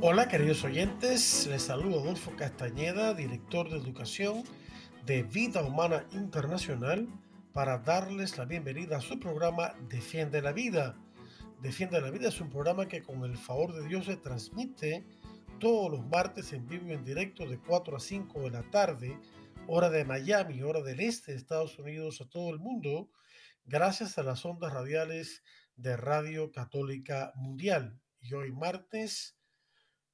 Hola queridos oyentes, les saludo Adolfo Castañeda, director de educación de Vida Humana Internacional, para darles la bienvenida a su programa Defiende la Vida. Defiende la Vida es un programa que con el favor de Dios se transmite todos los martes en vivo y en directo de 4 a 5 de la tarde, hora de Miami, hora del este de Estados Unidos, a todo el mundo, gracias a las ondas radiales de Radio Católica Mundial. Y hoy martes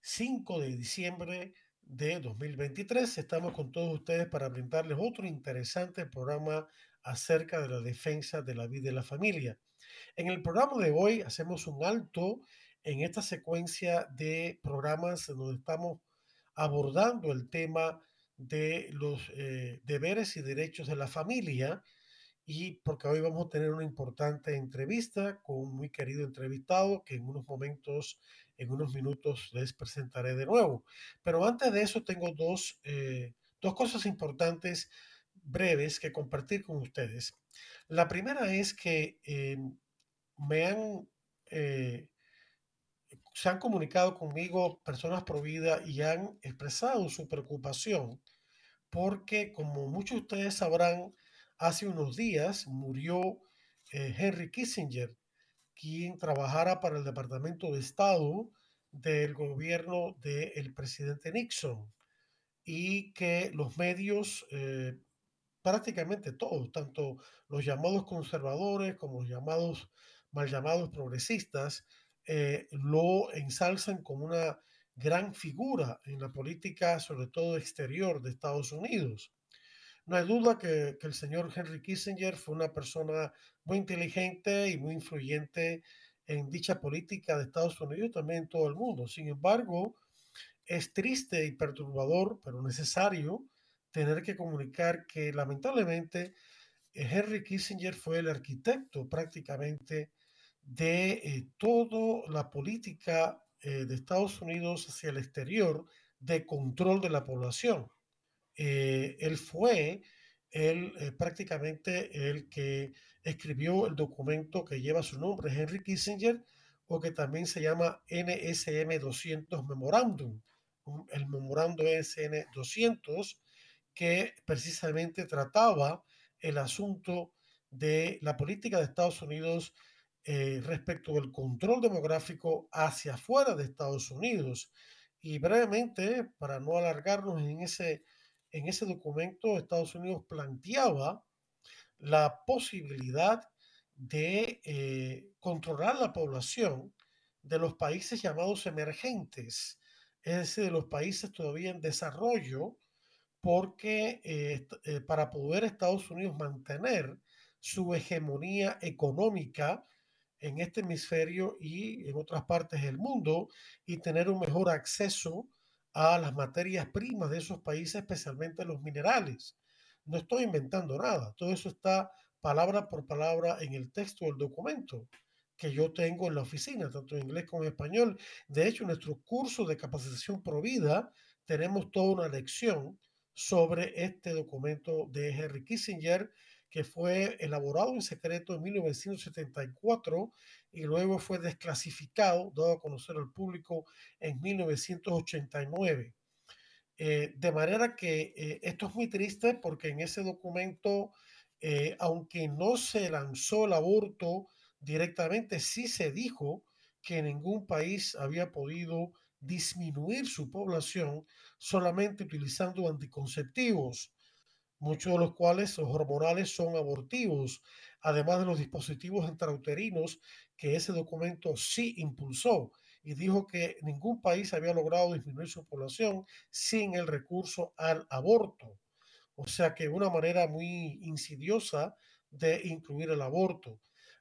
5 de diciembre de 2023. Estamos con todos ustedes para brindarles otro interesante programa acerca de la defensa de la vida y la familia. En el programa de hoy hacemos un alto en esta secuencia de programas donde estamos abordando el tema de los eh, deberes y derechos de la familia y porque hoy vamos a tener una importante entrevista con un muy querido entrevistado que en unos momentos, en unos minutos les presentaré de nuevo. Pero antes de eso tengo dos, eh, dos cosas importantes breves que compartir con ustedes. La primera es que eh, me han, eh, se han comunicado conmigo personas pro vida y han expresado su preocupación porque como muchos de ustedes sabrán, Hace unos días murió Henry Kissinger, quien trabajara para el Departamento de Estado del gobierno del presidente Nixon y que los medios, eh, prácticamente todos, tanto los llamados conservadores como los llamados mal llamados progresistas, eh, lo ensalzan como una gran figura en la política, sobre todo exterior de Estados Unidos. No hay duda que, el señor Henry Kissinger fue una persona muy inteligente y muy influyente en dicha política de Estados Unidos y también en todo el mundo. Sin embargo, es triste y perturbador, pero necesario, tener que comunicar que lamentablemente Henry Kissinger fue el arquitecto prácticamente de eh, toda la política eh, de Estados Unidos hacia el exterior de control de la población. Eh, él fue él, eh, prácticamente el que escribió el documento que lleva su nombre, Henry Kissinger, o que también se llama NSM 200 Memorandum, el memorando NSM 200, que precisamente trataba el asunto de la política de Estados Unidos eh, respecto del control demográfico hacia afuera de Estados Unidos. Y brevemente, para no alargarnos en ese en ese documento Estados Unidos planteaba la posibilidad de eh, controlar la población de los países llamados emergentes, es decir, de los países todavía en desarrollo, porque eh, eh, para poder Estados Unidos mantener su hegemonía económica en este hemisferio y en otras partes del mundo y tener un mejor acceso a las materias primas de esos países, especialmente los minerales. No estoy inventando nada, todo eso está palabra por palabra en el texto del documento que yo tengo en la oficina, tanto en inglés como en español. De hecho, en nuestro curso de capacitación provida tenemos toda una lección sobre este documento de Henry Kissinger que fue elaborado en secreto en 1974 y luego fue desclasificado, dado a conocer al público en 1989. Eh, de manera que eh, esto es muy triste porque en ese documento, eh, aunque no se lanzó el aborto directamente, sí se dijo que ningún país había podido disminuir su población solamente utilizando anticonceptivos muchos de los cuales los hormonales son abortivos, además de los dispositivos intrauterinos que ese documento sí impulsó y dijo que ningún país había logrado disminuir su población sin el recurso al aborto. O sea que una manera muy insidiosa de incluir el aborto.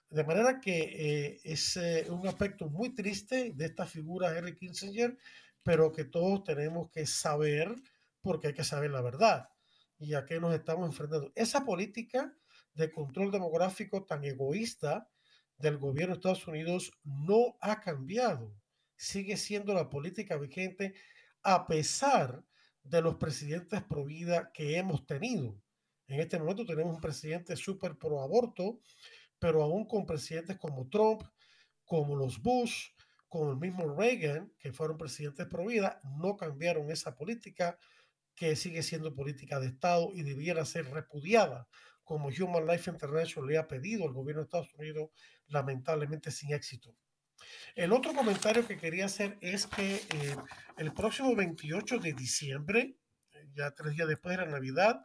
De manera que eh, es eh, un aspecto muy triste de esta figura Henry Kissinger, pero que todos tenemos que saber porque hay que saber la verdad y a qué nos estamos enfrentando. Esa política de control demográfico tan egoísta del gobierno de Estados Unidos no ha cambiado. Sigue siendo la política vigente a pesar de los presidentes pro vida que hemos tenido. En este momento tenemos un presidente súper pro aborto, pero aún con presidentes como Trump, como los Bush, como el mismo Reagan, que fueron presidentes pro vida, no cambiaron esa política que sigue siendo política de Estado y debiera ser repudiada, como Human Life International le ha pedido al gobierno de Estados Unidos, lamentablemente sin éxito. El otro comentario que quería hacer es que eh, el próximo 28 de diciembre, ya tres días después de la Navidad,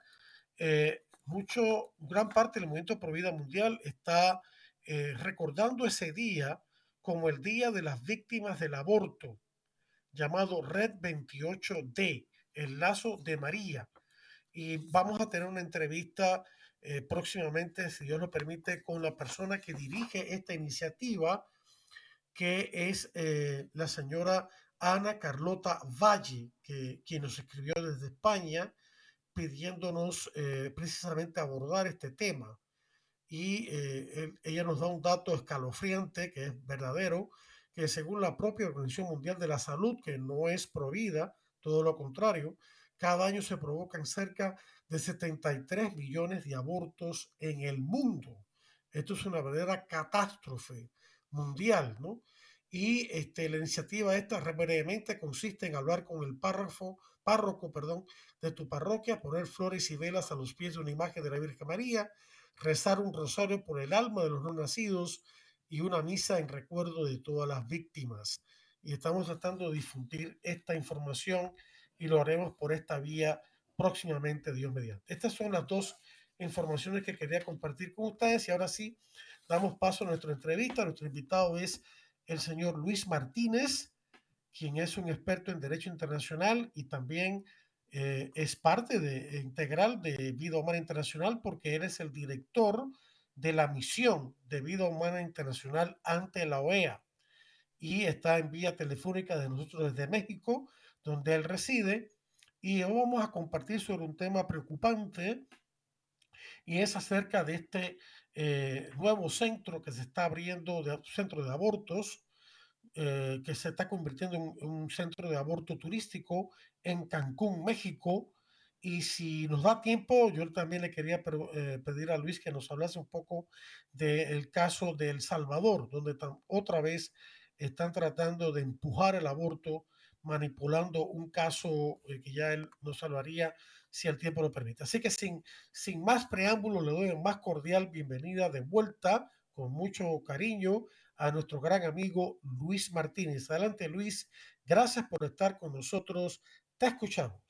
eh, mucho, gran parte del movimiento Pro Vida Mundial está eh, recordando ese día como el Día de las Víctimas del Aborto, llamado Red 28D, el lazo de María. Y vamos a tener una entrevista próximamente, si Dios lo permite, con la persona que dirige esta iniciativa, que es eh, la señora Ana Carlota Valle, que, quien nos escribió desde España pidiéndonos eh, precisamente abordar este tema. Y eh, ella nos da un dato escalofriante, que es verdadero, que según la propia Organización Mundial de la Salud, que no es provida, todo lo contrario, cada año se provocan cerca de 73 millones de abortos en el mundo. Esto es una verdadera catástrofe mundial, ¿no? Y este, la iniciativa esta brevemente consiste en hablar con el párrafo, párroco perdón, de tu parroquia, poner flores y velas a los pies de una imagen de la Virgen María, rezar un rosario por el alma de los no nacidos y una misa en recuerdo de todas las víctimas. Y estamos tratando de difundir esta información y lo haremos por esta vía próximamente, Dios mediante. Estas son las dos informaciones que quería compartir con ustedes y ahora sí, damos paso a nuestra entrevista. Nuestro invitado es el señor Luis Martínez, quien es un experto en Derecho Internacional y también eh, es parte de, integral de Vida Humana Internacional porque él es el director de la misión de Vida Humana Internacional ante la OEA y está en vía telefónica de nosotros desde México, donde él reside. Y hoy vamos a compartir sobre un tema preocupante y es acerca de este eh, nuevo centro que se está abriendo, de, centro de abortos, eh, que se está convirtiendo en, un centro de aborto turístico en Cancún, México. Y si nos da tiempo, yo también le quería eh, pedir a Luis que nos hablase un poco del caso de El Salvador, donde otra vez están tratando de empujar el aborto, manipulando un caso que ya él nos salvaría si el tiempo lo permite. Así que sin, sin más preámbulos, le doy más cordial bienvenida de vuelta, con mucho cariño, a nuestro gran amigo Luis Martínez. Adelante, Luis. Gracias por estar con nosotros. Te escuchamos.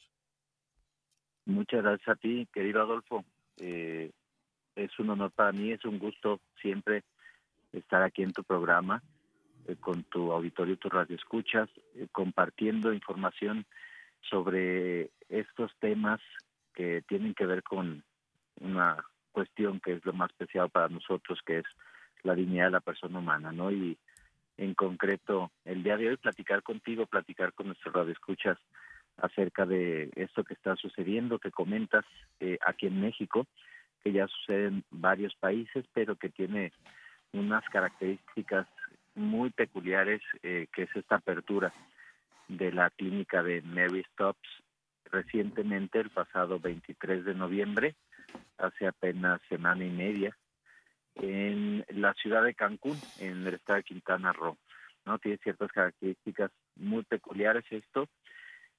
Muchas gracias a ti, querido Adolfo. Eh, es un honor para mí, es un gusto siempre estar aquí en tu programa, eh, con tu auditorio, tu radio escuchas, eh, compartiendo información sobre estos temas que tienen que ver con una cuestión que es lo más especial para nosotros, que es la dignidad de la persona humana, ¿no? Y en concreto, el día de hoy platicar contigo, platicar con nuestros radioescuchas acerca de esto que está sucediendo, que comentas eh, aquí en México, que ya sucede en varios países, pero que tiene unas características muy peculiares, eh, que es esta apertura de la clínica de Mary Stops recientemente, el pasado 23 de noviembre, hace apenas semana y media, en la ciudad de Cancún, en el estado de Quintana Roo. ¿no? Tiene ciertas características muy peculiares esto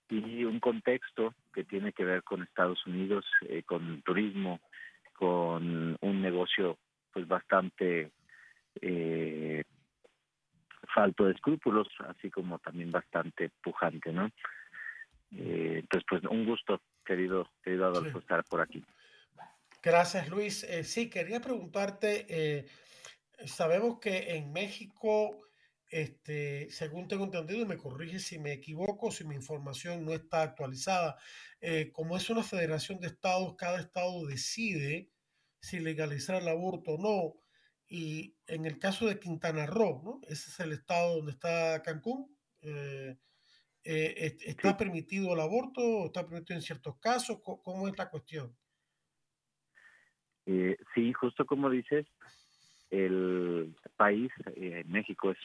y un contexto que tiene que ver con Estados Unidos, eh, con turismo, con un negocio pues bastante eh, falto de escrúpulos, así como también bastante pujante, ¿no? Eh, entonces, pues un gusto, querido, querido Adolfo, estar por aquí. Gracias, Luis. Eh, sí, quería preguntarte, eh, sabemos que en México, este, según tengo entendido, y me corrige si me equivoco, si mi información no está actualizada, como es una federación de estados, cada estado decide si legalizar el aborto o no Y en el caso de Quintana Roo, ¿no? Ese es el estado donde está Cancún. Eh, eh, ¿Está permitido el aborto o está permitido en ciertos casos? ¿Cómo, es la cuestión? Eh, sí, justo como dices, el país, México, es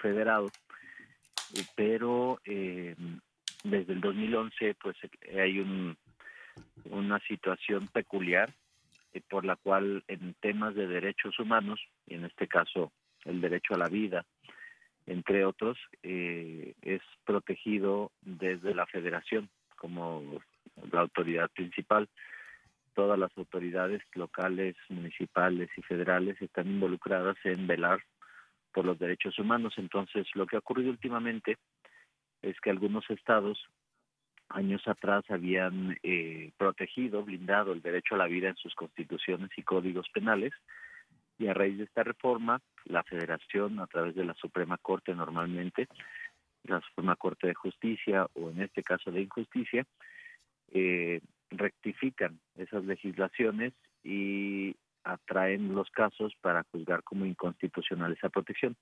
federado, pero desde el 2011 pues hay un, una situación peculiar eh, por la cual en temas de derechos humanos, y en este caso el derecho a la vida, entre otros, eh, es protegido desde la federación como la autoridad principal. Todas las autoridades locales, municipales y federales están involucradas en velar por los derechos humanos. Entonces, lo que ha ocurrido últimamente es que algunos estados años atrás habían eh, protegido, blindado el derecho a la vida en sus constituciones y códigos penales y a raíz de esta reforma, la Federación, a través de la Suprema Corte normalmente, la Suprema Corte de Justicia o en este caso de Injusticia, eh, rectifican esas legislaciones y atraen los casos para juzgar como inconstitucional esa protección.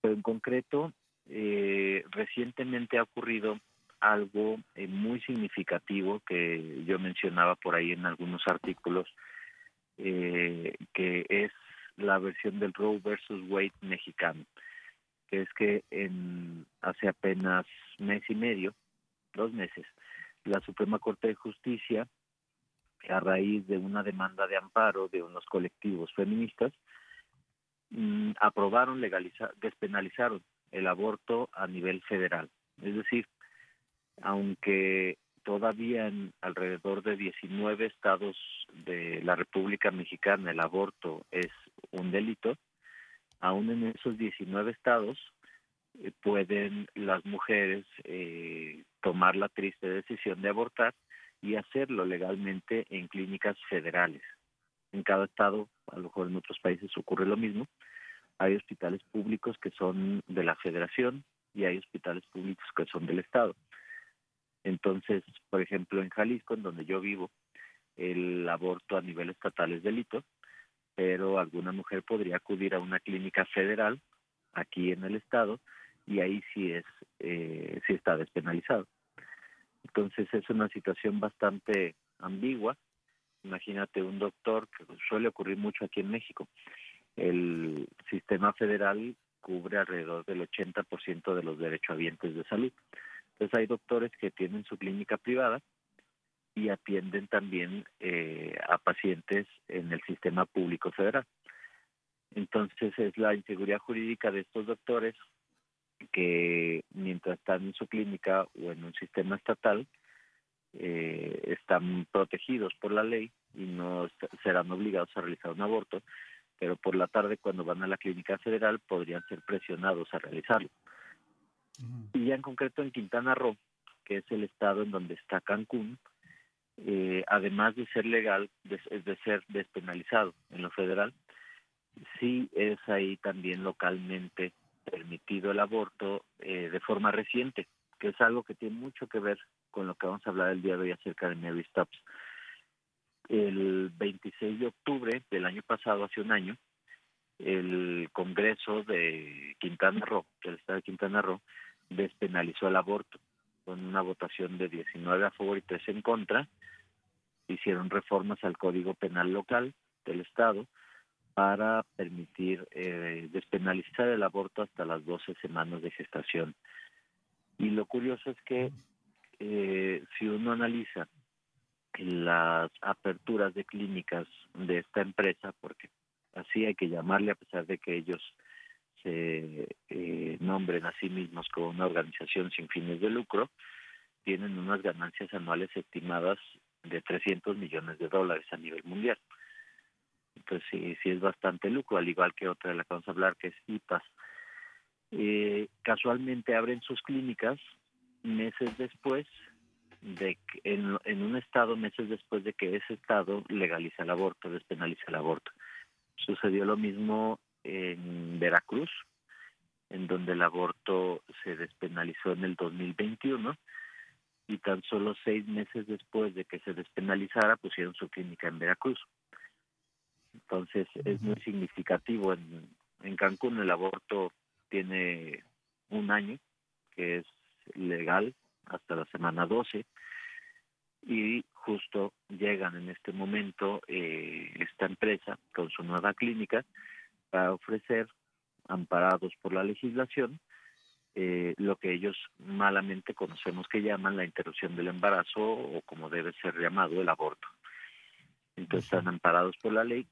Pero en concreto, eh, recientemente ha ocurrido algo eh, muy significativo que yo mencionaba por ahí en algunos artículos, eh, que es la versión del Roe versus Wade mexicano, que es que en hace apenas mes y medio, dos meses, la Suprema Corte de Justicia, a raíz de una demanda de amparo de unos colectivos feministas, mm, aprobaron legalizar, despenalizaron el aborto a nivel federal. Es decir, aunque todavía en alrededor de 19 estados de la República Mexicana el aborto es un delito, aún en esos 19 estados eh, pueden las mujeres eh, tomar la triste decisión de abortar y hacerlo legalmente en clínicas federales. En cada estado, a lo mejor en otros países ocurre lo mismo, hay hospitales públicos que son de la federación y hay hospitales públicos que son del estado. Entonces, por ejemplo, en Jalisco, en donde yo vivo, el aborto a nivel estatal es delito, pero alguna mujer podría acudir a una clínica federal aquí en el estado y ahí sí es eh, sí está despenalizado. Entonces es una situación bastante ambigua. Imagínate un doctor que suele ocurrir mucho aquí en México. El sistema federal cubre alrededor del 80% de los derechohabientes de salud. Entonces hay doctores que tienen su clínica privada y atienden también eh, a pacientes en el sistema público federal. Entonces es la inseguridad jurídica de estos doctores que mientras están en su clínica o en un sistema estatal eh, están protegidos por la ley y no serán obligados a realizar un aborto, pero por la tarde cuando van a la clínica federal podrían ser presionados a realizarlo. Y ya en concreto en Quintana Roo, que es el estado en donde está Cancún, eh, además de ser legal, de, de, ser despenalizado en lo federal, sí es ahí también localmente permitido el aborto eh, de forma reciente, que es algo que tiene mucho que ver con lo que vamos a hablar el día de hoy acerca de Mary Stops. El 26 de octubre del año pasado, hace un año, el Congreso de Quintana Roo, del estado de Quintana Roo, despenalizó el aborto con una votación de 19 a favor y 3 en contra. Hicieron reformas al Código Penal local del Estado para permitir eh, despenalizar el aborto hasta las 12 semanas de gestación. Y lo curioso es que eh, si uno analiza las aperturas de clínicas de esta empresa, porque así hay que llamarle a pesar de que ellos se eh, nombren a sí mismos como una organización sin fines de lucro, tienen unas ganancias anuales estimadas de 300 millones de dólares a nivel mundial. Entonces sí, sí es bastante lucro, al igual que otra de la que vamos a hablar, que es IPAS. Eh, casualmente abren sus clínicas meses después de que en, en un estado, meses después de que ese estado legaliza el aborto, despenaliza el aborto. Sucedió lo mismo en Veracruz, en donde el aborto se despenalizó en el 2021 y tan solo seis meses después de que se despenalizara pusieron su clínica en Veracruz. Entonces es muy significativo. En, en Cancún el aborto tiene un año, que es legal hasta la semana 12, y justo llegan en este momento eh, esta empresa con su nueva clínica para ofrecer, amparados por la legislación, eh, lo que ellos malamente conocemos que llaman la interrupción del embarazo o como debe ser llamado el aborto. Entonces están amparados por la ley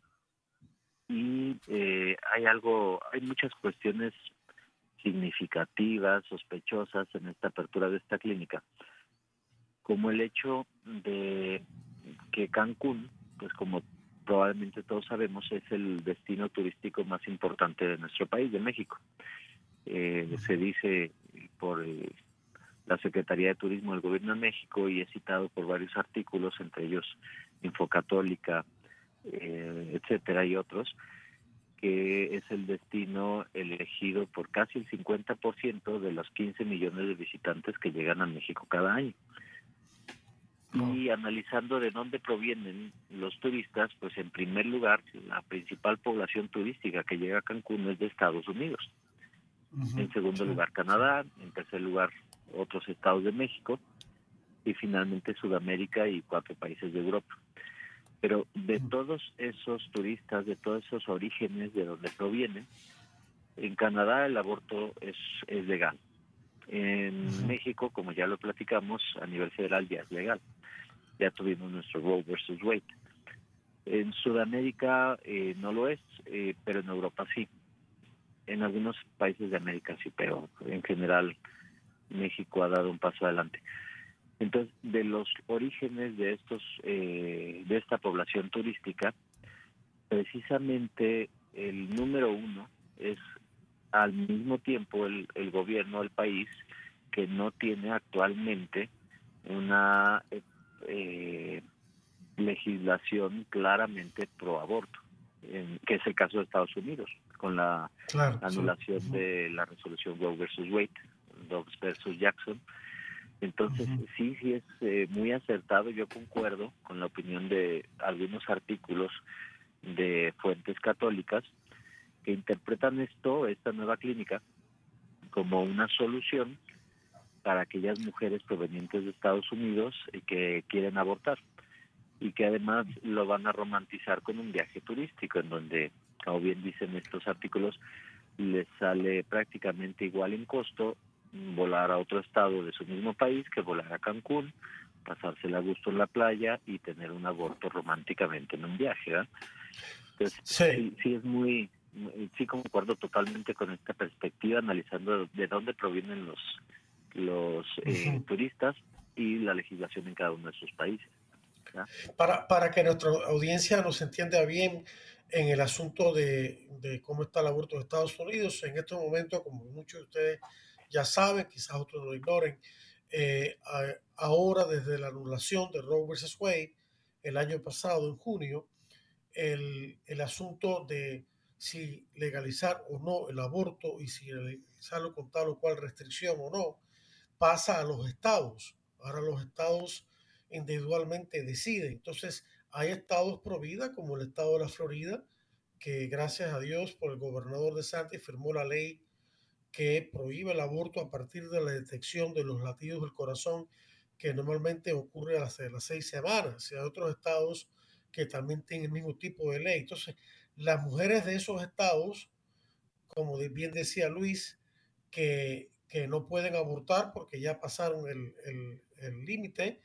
y eh, hay algo, hay muchas cuestiones significativas, sospechosas en esta apertura de esta clínica, como el hecho de que Cancún, pues como probablemente todos sabemos, es el destino turístico más importante de nuestro país, de México. Eh, se dice por eh, la Secretaría de Turismo del Gobierno de México y he citado por varios artículos, entre ellos Infocatólica, eh, etcétera, y otros, que es el destino elegido por casi el 50% de los 15 millones de visitantes que llegan a México cada año. Y analizando de dónde provienen los turistas, pues en primer lugar, la principal población turística que llega a Cancún es de Estados Unidos. En segundo lugar, Canadá. En tercer lugar, otros estados de México. Y finalmente Sudamérica y cuatro países de Europa. Pero de todos esos turistas, de todos esos orígenes de donde provienen, en Canadá el aborto es, es legal. En México, como ya lo platicamos, a nivel federal ya es legal. Ya tuvimos nuestro Roe versus Wade. En Sudamérica eh, no lo es, eh, pero en Europa sí. En algunos países de América sí, pero en general México ha dado un paso adelante. Entonces, de los orígenes de estos, eh, de esta población turística, precisamente el número uno es al mismo tiempo el, el gobierno del país que no tiene actualmente una eh, legislación claramente pro aborto, que es el caso de Estados Unidos, con la anulación de la resolución Roe versus Wade, Dobbs versus Jackson, entonces, sí, sí es eh, muy acertado. Yo concuerdo con la opinión de algunos artículos de fuentes católicas que interpretan esto, esta nueva clínica, como una solución para aquellas mujeres provenientes de Estados Unidos y que quieren abortar y que además lo van a romantizar con un viaje turístico en donde, como bien dicen estos artículos, les sale prácticamente igual en costo volar a otro estado de su mismo país que volar a Cancún, pasársela a gusto en la playa y tener un aborto románticamente en un viaje. Entonces, sí. sí, es muy, sí concuerdo totalmente con esta perspectiva, analizando de dónde provienen los, los eh, turistas y la legislación en cada uno de sus países. Para, para que nuestra audiencia nos entienda bien en el asunto de, de cómo está el aborto en Estados Unidos, en estos momentos, como muchos de ustedes ya saben, quizás otros lo ignoren, eh, ahora desde la anulación de Roe vs. Wade el año pasado, en junio, el, el, asunto de si legalizar o no el aborto y si legalizarlo con tal o cual restricción o no, pasa a los estados. Ahora los estados individualmente deciden. Entonces, hay estados pro como el estado de la Florida, que gracias a Dios por el gobernador de Santi firmó la ley que prohíbe el aborto a partir de la detección de los latidos del corazón que normalmente ocurre a las, las seis semanas. Y hay otros estados que también tienen el mismo tipo de ley. Entonces, las mujeres de esos estados, como bien decía Luis, que, que no pueden abortar porque ya pasaron el límite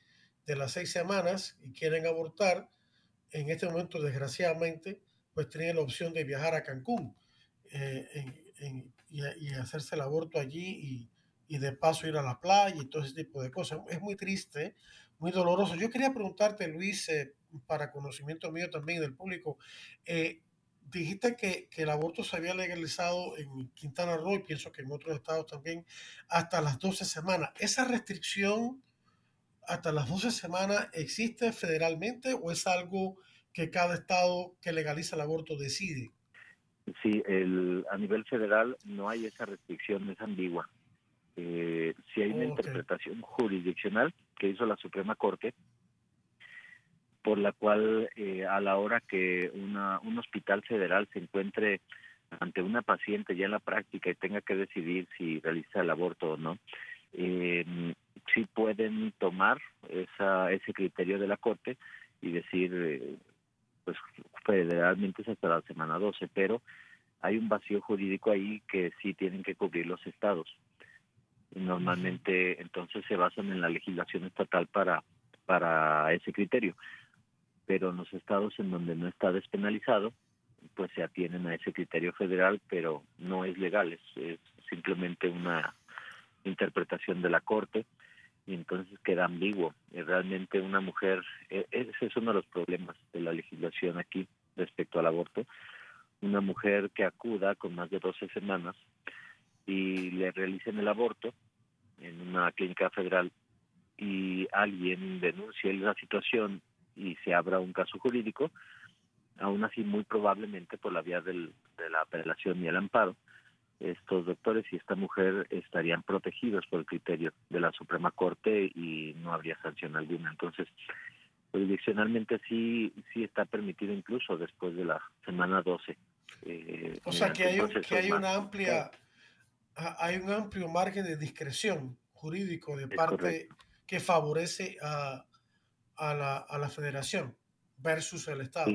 de las seis semanas y quieren abortar, en este momento, desgraciadamente, pues tienen la opción de viajar a Cancún. Eh, y, hacerse el aborto allí y, de paso ir a la playa y todo ese tipo de cosas. Es muy triste, muy doloroso. Yo quería preguntarte, Luis, eh, para conocimiento mío también del público, eh, dijiste que, que, el aborto se había legalizado en Quintana Roo y pienso que en otros estados también hasta las 12 semanas. ¿Esa restricción hasta las 12 semanas existe federalmente o es algo que cada estado que legaliza el aborto decide? Sí, el, a nivel federal no hay esa restricción, es ambigua. Eh, si hay una interpretación jurisdiccional que hizo la Suprema Corte, por la cual a la hora que una, un hospital federal se encuentre ante una paciente ya en la práctica y tenga que decidir si realiza el aborto o no, eh, sí pueden tomar esa, ese criterio de la Corte y decir, eh, pues federalmente es hasta la semana 12, pero hay un vacío jurídico ahí que sí tienen que cubrir los estados. Normalmente entonces se basan en la legislación estatal para, para ese criterio, pero en los estados en donde no está despenalizado, pues se atienen a ese criterio federal, pero no es legal, es, simplemente una interpretación de la Corte y entonces queda ambiguo. Realmente una mujer, e, ese es uno de los problemas de la legislación aquí respecto al aborto, una mujer que acuda con más de 12 semanas y le realicen el aborto en una clínica federal y alguien denuncie la situación y se abra un caso jurídico, aún así muy probablemente por la vía del, de la apelación y el amparo, estos doctores y esta mujer estarían protegidos por el criterio de la Suprema Corte y no habría sanción alguna. Entonces, jurisdiccionalmente sí sí está permitido incluso después de la semana 12. Eh, o sea que hay, que hay una amplia hay un amplio margen de discreción jurídico de parte que favorece a, a, la, a la federación versus el Estado.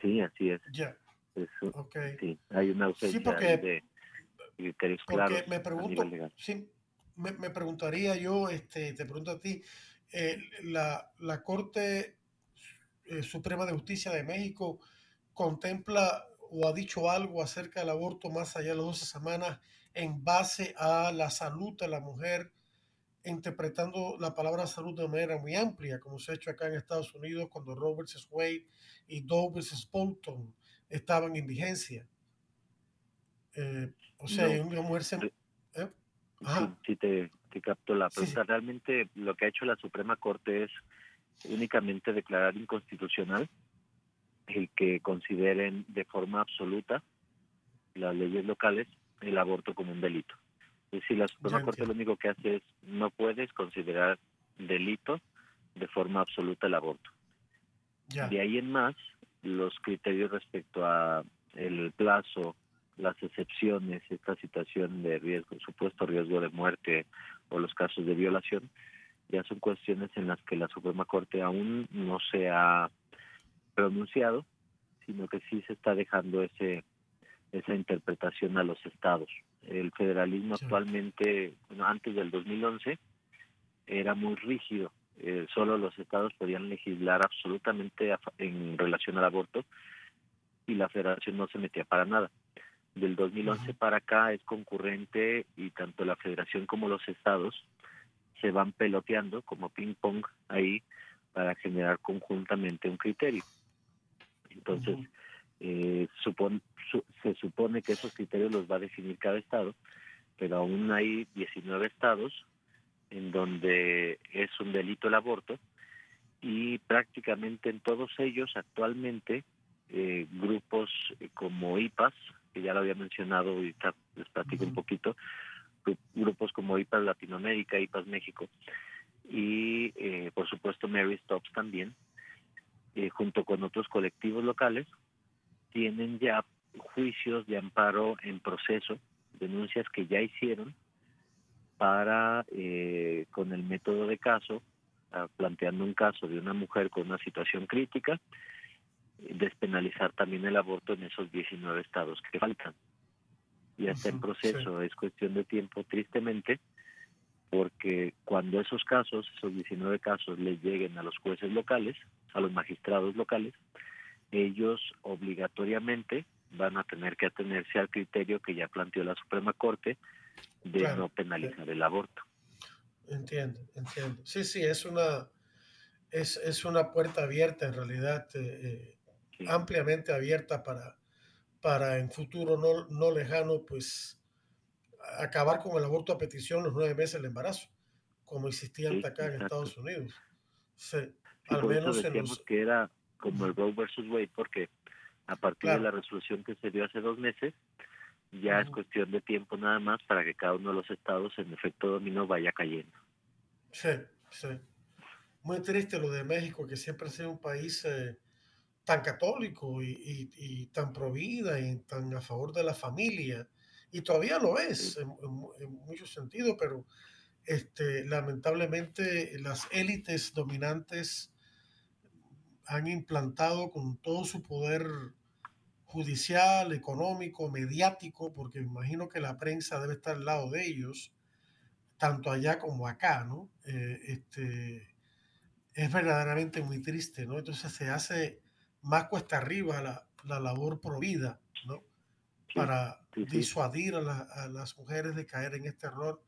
Sí, así es. Ya. Sí, hay una ausencia de claros. Me pregunto, sí, me, me, preguntaría yo, este, te pregunto a ti, eh, la, la Corte eh, Suprema de Justicia de México contempla o ha dicho algo acerca del aborto más allá de las 12 semanas en base a la salud de la mujer interpretando la palabra salud de manera muy amplia, como se ha hecho acá en Estados Unidos cuando Roberts Wade y Doe vs. Bolton estaban en vigencia. Eh, o sea, una mujer se... ¿eh? Sí, te, te, capto la pregunta. Realmente lo que ha hecho la Suprema Corte es únicamente declarar inconstitucional el que consideren de forma absoluta las leyes locales el aborto como un delito. Es decir, la Suprema Corte lo único que hace es no puedes considerar delito de forma absoluta el aborto. De ahí en más, los criterios respecto a el plazo, las excepciones, esta situación de riesgo, supuesto riesgo de muerte o los casos de violación, ya son cuestiones en las que la Suprema Corte aún no se ha pronunciado, sino que sí se está dejando ese esa interpretación a los estados. El federalismo actualmente, bueno, antes del 2011, era muy rígido. Eh, solo los estados podían legislar absolutamente en relación al aborto y la federación no se metía para nada. Del 2011 para acá es concurrente y tanto la federación como los estados se van peloteando como ping pong ahí para generar conjuntamente un criterio. Entonces, eh, se supone que esos criterios los va a definir cada estado, pero aún hay 19 estados en donde es un delito el aborto y prácticamente en todos ellos actualmente eh, grupos como IPAS, que ya lo había mencionado y les platico un poquito, grupos como IPAS Latinoamérica, IPAS México y eh, por supuesto Mary Stops también, junto con otros colectivos locales, tienen ya juicios de amparo en proceso, denuncias que ya hicieron para, eh, con el método de caso, ah, planteando un caso de una mujer con una situación crítica, despenalizar también el aborto en esos 19 estados que faltan. Ya está en proceso, es cuestión de tiempo, tristemente, porque cuando esos casos, esos 19 casos, les lleguen a los jueces locales, a los magistrados locales, ellos obligatoriamente van a tener que atenerse al criterio que ya planteó la Suprema Corte de no penalizar el aborto. Entiendo, entiendo. Sí, sí, es una, es, es una puerta abierta en realidad, eh, eh, ampliamente abierta para, para en futuro no, no lejano, pues acabar con el aborto a petición los nueve meses del embarazo, como existía acá en Estados Unidos. Sí, al menos en los... que era como el Roe versus Wade, porque a partir de la resolución que se dio hace dos meses, ya es cuestión de tiempo nada más para que cada uno de los estados en efecto dominó vaya cayendo. Sí, sí. muy triste lo de México, que siempre ha sido un país eh, tan católico y, y, tan provida y tan a favor de la familia. Y todavía lo es en, en muchos sentidos, pero este, lamentablemente las élites dominantes han implantado con todo su poder judicial, económico, mediático, porque imagino que la prensa debe estar al lado de ellos, tanto allá como acá, ¿no? Eh, este, es verdaderamente muy triste, ¿no? Entonces se hace más cuesta arriba la, la labor provida, ¿no? Para disuadir a, a, las mujeres de caer en este error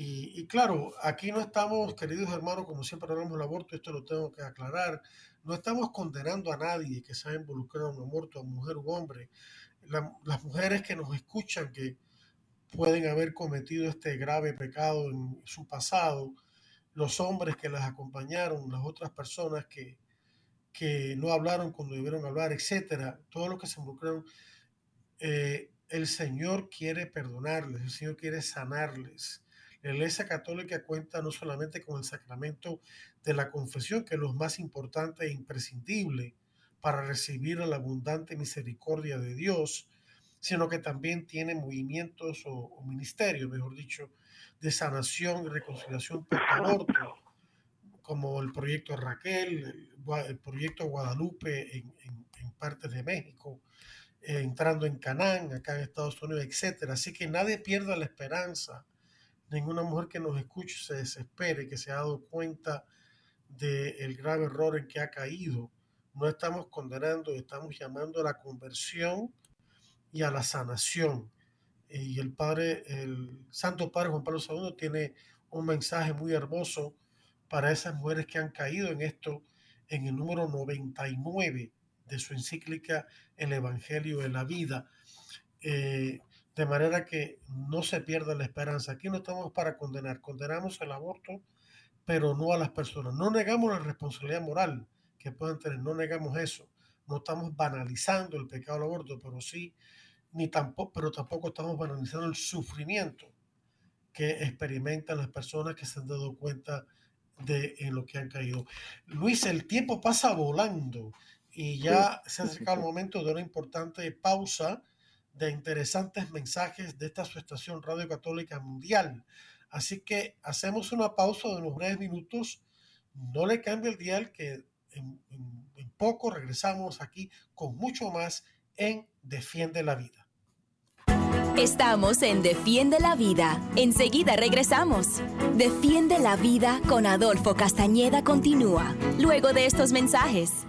y, claro, aquí no estamos, queridos hermanos, como siempre hablamos del aborto, esto lo tengo que aclarar, no estamos condenando a nadie que se haya involucrado en un aborto, a mujer u hombre. las mujeres que nos escuchan que pueden haber cometido este grave pecado en su pasado, los hombres que las acompañaron, las otras personas que, que no hablaron cuando debieron hablar, etcétera, todos los que se involucraron, eh, el Señor quiere perdonarles, el Señor quiere sanarles la Iglesia Católica cuenta no solamente con el sacramento de la confesión, que es lo más importante e imprescindible para recibir la abundante misericordia de Dios, sino que también tiene movimientos o, ministerios, mejor dicho, de sanación y reconciliación post-aborto, como el proyecto Raquel, el, proyecto Guadalupe en, en, partes de México, eh, entrando en Canaán, acá en Estados Unidos, etc. Así que nadie pierda la esperanza ninguna mujer que nos escuche se desespere, que se ha dado cuenta del grave error en que ha caído. No estamos condenando, estamos llamando a la conversión y a la sanación. Y el Padre, el Santo Padre Juan Pablo II tiene un mensaje muy hermoso para esas mujeres que han caído en esto en el número 99 de su encíclica El Evangelio de la Vida. Eh, de manera que no se pierda la esperanza. Aquí no estamos para condenar, condenamos el aborto, pero no a las personas. No negamos la responsabilidad moral que pueden tener, no negamos eso. No estamos banalizando el pecado del aborto, pero sí, ni tampoco, pero tampoco estamos banalizando el sufrimiento que experimentan las personas que se han dado cuenta de en lo que han caído. Luis, el tiempo pasa volando y ya se ha acercado el momento de una importante pausa de interesantes mensajes de esta su estación Radio Católica Mundial. Así que hacemos una pausa de unos breves minutos. No le cambie el dial que en, en poco regresamos aquí con mucho más en Defiende la Vida. Estamos en Defiende la Vida. Enseguida regresamos. Defiende la Vida con Adolfo Castañeda continúa, luego de estos mensajes.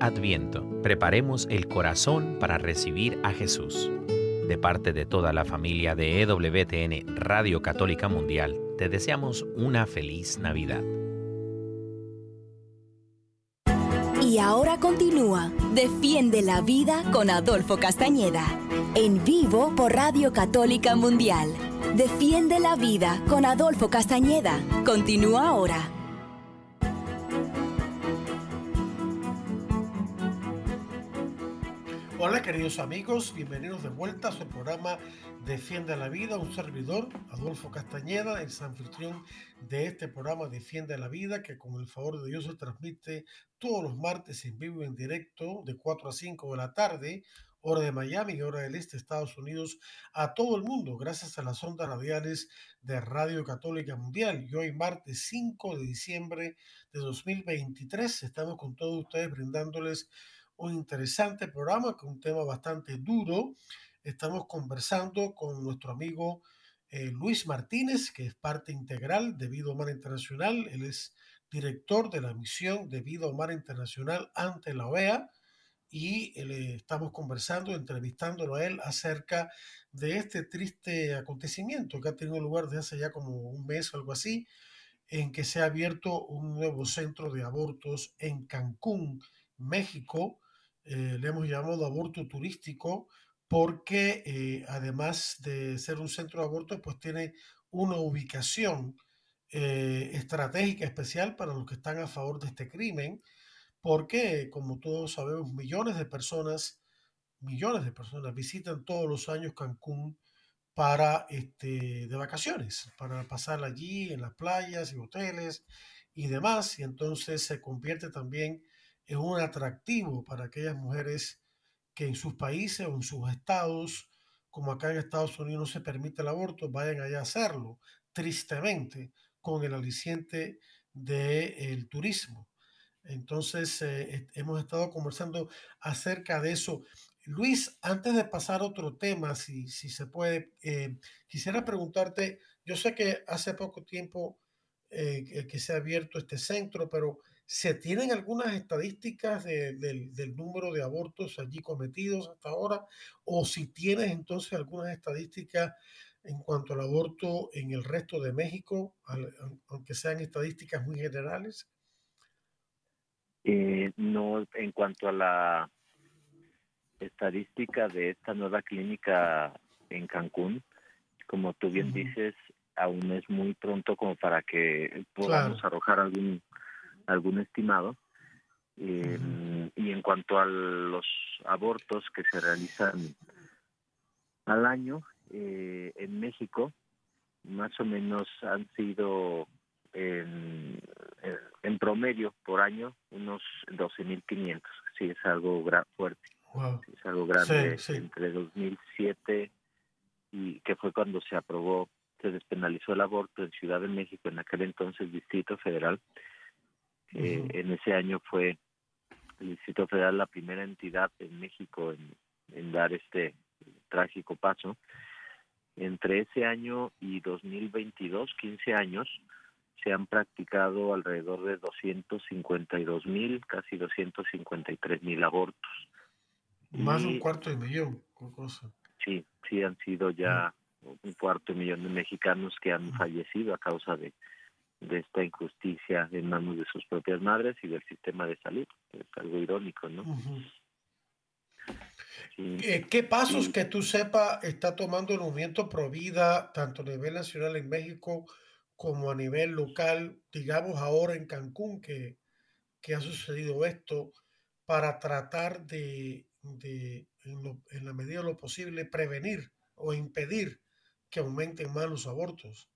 Adviento. Preparemos el corazón para recibir a Jesús. De parte de toda la familia de EWTN Radio Católica Mundial, te deseamos una feliz Navidad. Y ahora continúa Defiende la Vida con Adolfo Castañeda, en vivo por Radio Católica Mundial. Defiende la Vida con Adolfo Castañeda. Continúa ahora. Queridos amigos, bienvenidos de vuelta a su programa Defiende la Vida, un servidor, Adolfo Castañeda, el anfitrión de este programa Defiende la Vida, que con el favor de Dios se transmite todos los martes en vivo y en directo de 4 a 5 de la tarde, hora de Miami, hora del este, Estados Unidos, a todo el mundo, gracias a las ondas radiales de Radio Católica Mundial. Y hoy, martes 5 de diciembre de 2023, estamos con todos ustedes brindándoles un interesante programa con un tema bastante duro. Estamos conversando con nuestro amigo eh, Luis Martínez, que es parte integral de Vida Humana Internacional. Él es director de la misión de Vida Humana Internacional ante la OEA y eh, le estamos conversando, entrevistándolo a él acerca de este triste acontecimiento que ha tenido lugar desde hace ya como un mes o algo así, en que se ha abierto un nuevo centro de abortos en Cancún, México. Eh, le hemos llamado aborto turístico porque eh, además de ser un centro de abortos, pues tiene una ubicación eh, estratégica especial para los que están a favor de este crimen, porque como todos sabemos, millones de personas, millones de personas visitan todos los años Cancún para este, de vacaciones, para pasar allí en las playas y hoteles y demás, y entonces se convierte también en un atractivo para aquellas mujeres que en sus países o en sus estados, como acá en Estados Unidos no se permite el aborto, vayan allá a hacerlo, tristemente, con el aliciente del turismo. Entonces, eh, hemos estado conversando acerca de eso. Luis, antes de pasar a otro tema, si, si se puede, eh, quisiera preguntarte, yo sé que hace poco tiempo eh, que se ha abierto este centro, pero ¿se tienen algunas estadísticas del número de abortos allí cometidos hasta ahora? O si tienes entonces algunas estadísticas en cuanto al aborto en el resto de México, aunque sean estadísticas muy generales? Eh, no, en cuanto a la estadística de esta nueva clínica en Cancún, como tú bien dices, aún es muy pronto como para que podamos arrojar algún algún estimado. Eh, y en cuanto a los abortos que se realizan al año, eh, en México más o menos han sido en, en promedio por año unos 12.500. Sí, es algo fuerte. Es algo grande. Entre 2007 y que fue cuando se aprobó, se despenalizó el aborto en Ciudad de México, en aquel entonces Distrito Federal. Eh, en ese año fue el Distrito Federal la primera entidad en México en, en dar este trágico paso entre ese año y 2022, 15 años, se han practicado alrededor de 252 mil, casi 253 mil abortos. Más de un cuarto de millón, cosa. Sí, sí han sido ya un cuarto de millón de mexicanos que han fallecido a causa de, de esta injusticia en manos de sus propias madres y del sistema de salud. Es algo irónico, ¿no? Eh, ¿Qué pasos que tú sepas está tomando el movimiento Provida, tanto a nivel nacional en México como a nivel local, digamos ahora en Cancún, que, que ha sucedido esto, para tratar de, de en, la medida de lo posible, prevenir o impedir que aumenten más los abortos?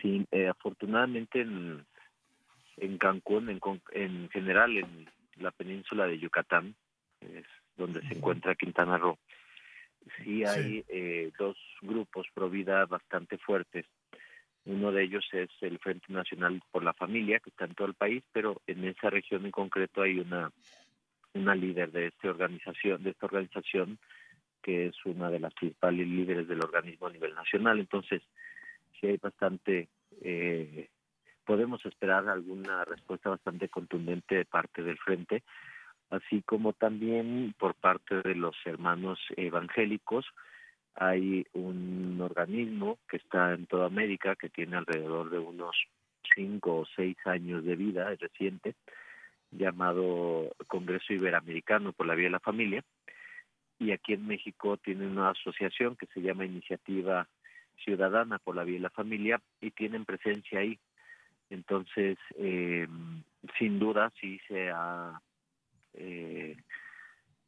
Sí, eh, afortunadamente en, en Cancún, en, en general en la península de Yucatán, es donde se encuentra Quintana Roo, sí hay Eh, dos grupos pro vida bastante fuertes. Uno de ellos es el Frente Nacional por la Familia, que está en todo el país, pero en esa región en concreto hay una una líder de esta organización, de esta organización, que es una de las principales líderes del organismo a nivel nacional. Entonces, sí hay bastante, eh, podemos esperar alguna respuesta bastante contundente de parte del frente así como también por parte de los hermanos evangélicos. Hay un organismo que está en toda América, que tiene alrededor de unos cinco o seis años de vida, es reciente, llamado Congreso Iberoamericano por la Vía de la Familia. Y aquí en México tiene una asociación que se llama Iniciativa Ciudadana por la Vía de la Familia y tienen presencia ahí. Entonces, eh, sin duda, sí se ha eh,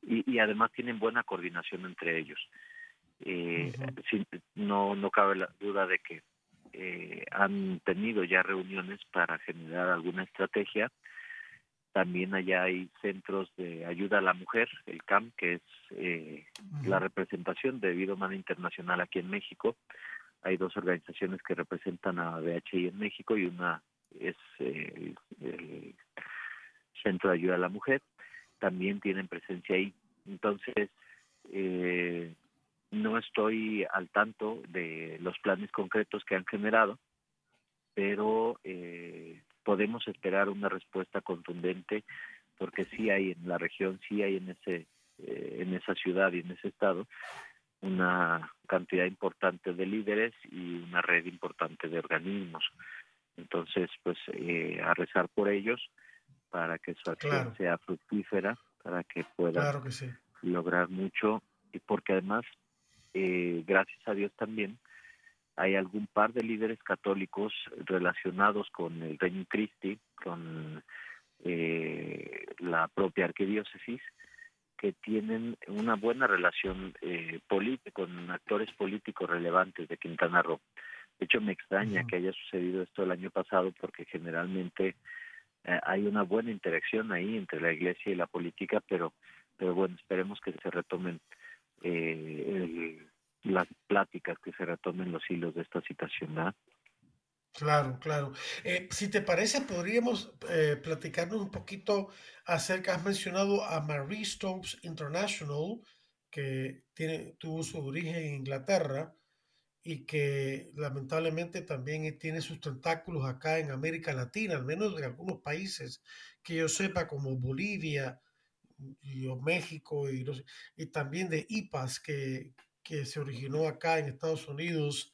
y, además tienen buena coordinación entre ellos. Eh, no, no cabe la duda de que eh, han tenido ya reuniones para generar alguna estrategia También allá hay centros de ayuda a la mujer, el CAM, que es eh, la representación de Vida Humana Internacional aquí en México. Hay dos organizaciones que representan a VHI en México y una es el Centro de Ayuda a la Mujer. También tienen presencia ahí. Entonces, eh, no estoy al tanto de los planes concretos que han generado, pero eh, podemos esperar una respuesta contundente porque sí hay en la región, sí hay en ese eh, en esa ciudad y en ese estado una cantidad importante de líderes y una red importante de organismos. Entonces, pues eh, a rezar por ellos para que su acción sea fructífera, para que puedan lograr mucho y porque además eh, gracias a Dios también, hay algún par de líderes católicos relacionados con el Reino Christi, con eh, la propia arquidiócesis, que tienen una buena relación eh, política con actores políticos relevantes de Quintana Roo. De hecho, me extraña que haya sucedido esto el año pasado porque generalmente eh, hay una buena interacción ahí entre la iglesia y la política, pero, pero bueno, esperemos que se retomen eh, las pláticas, que se retomen los hilos de esta situación. Claro, claro. Eh, si te parece, podríamos eh, platicarnos un poquito acerca, has mencionado a Marie Stopes International, que tiene, tuvo su origen en Inglaterra y que lamentablemente también tiene sus tentáculos acá en América Latina, al menos en algunos países que yo sepa, como Bolivia, y México y, y también de IPAS que, que se originó acá en Estados Unidos,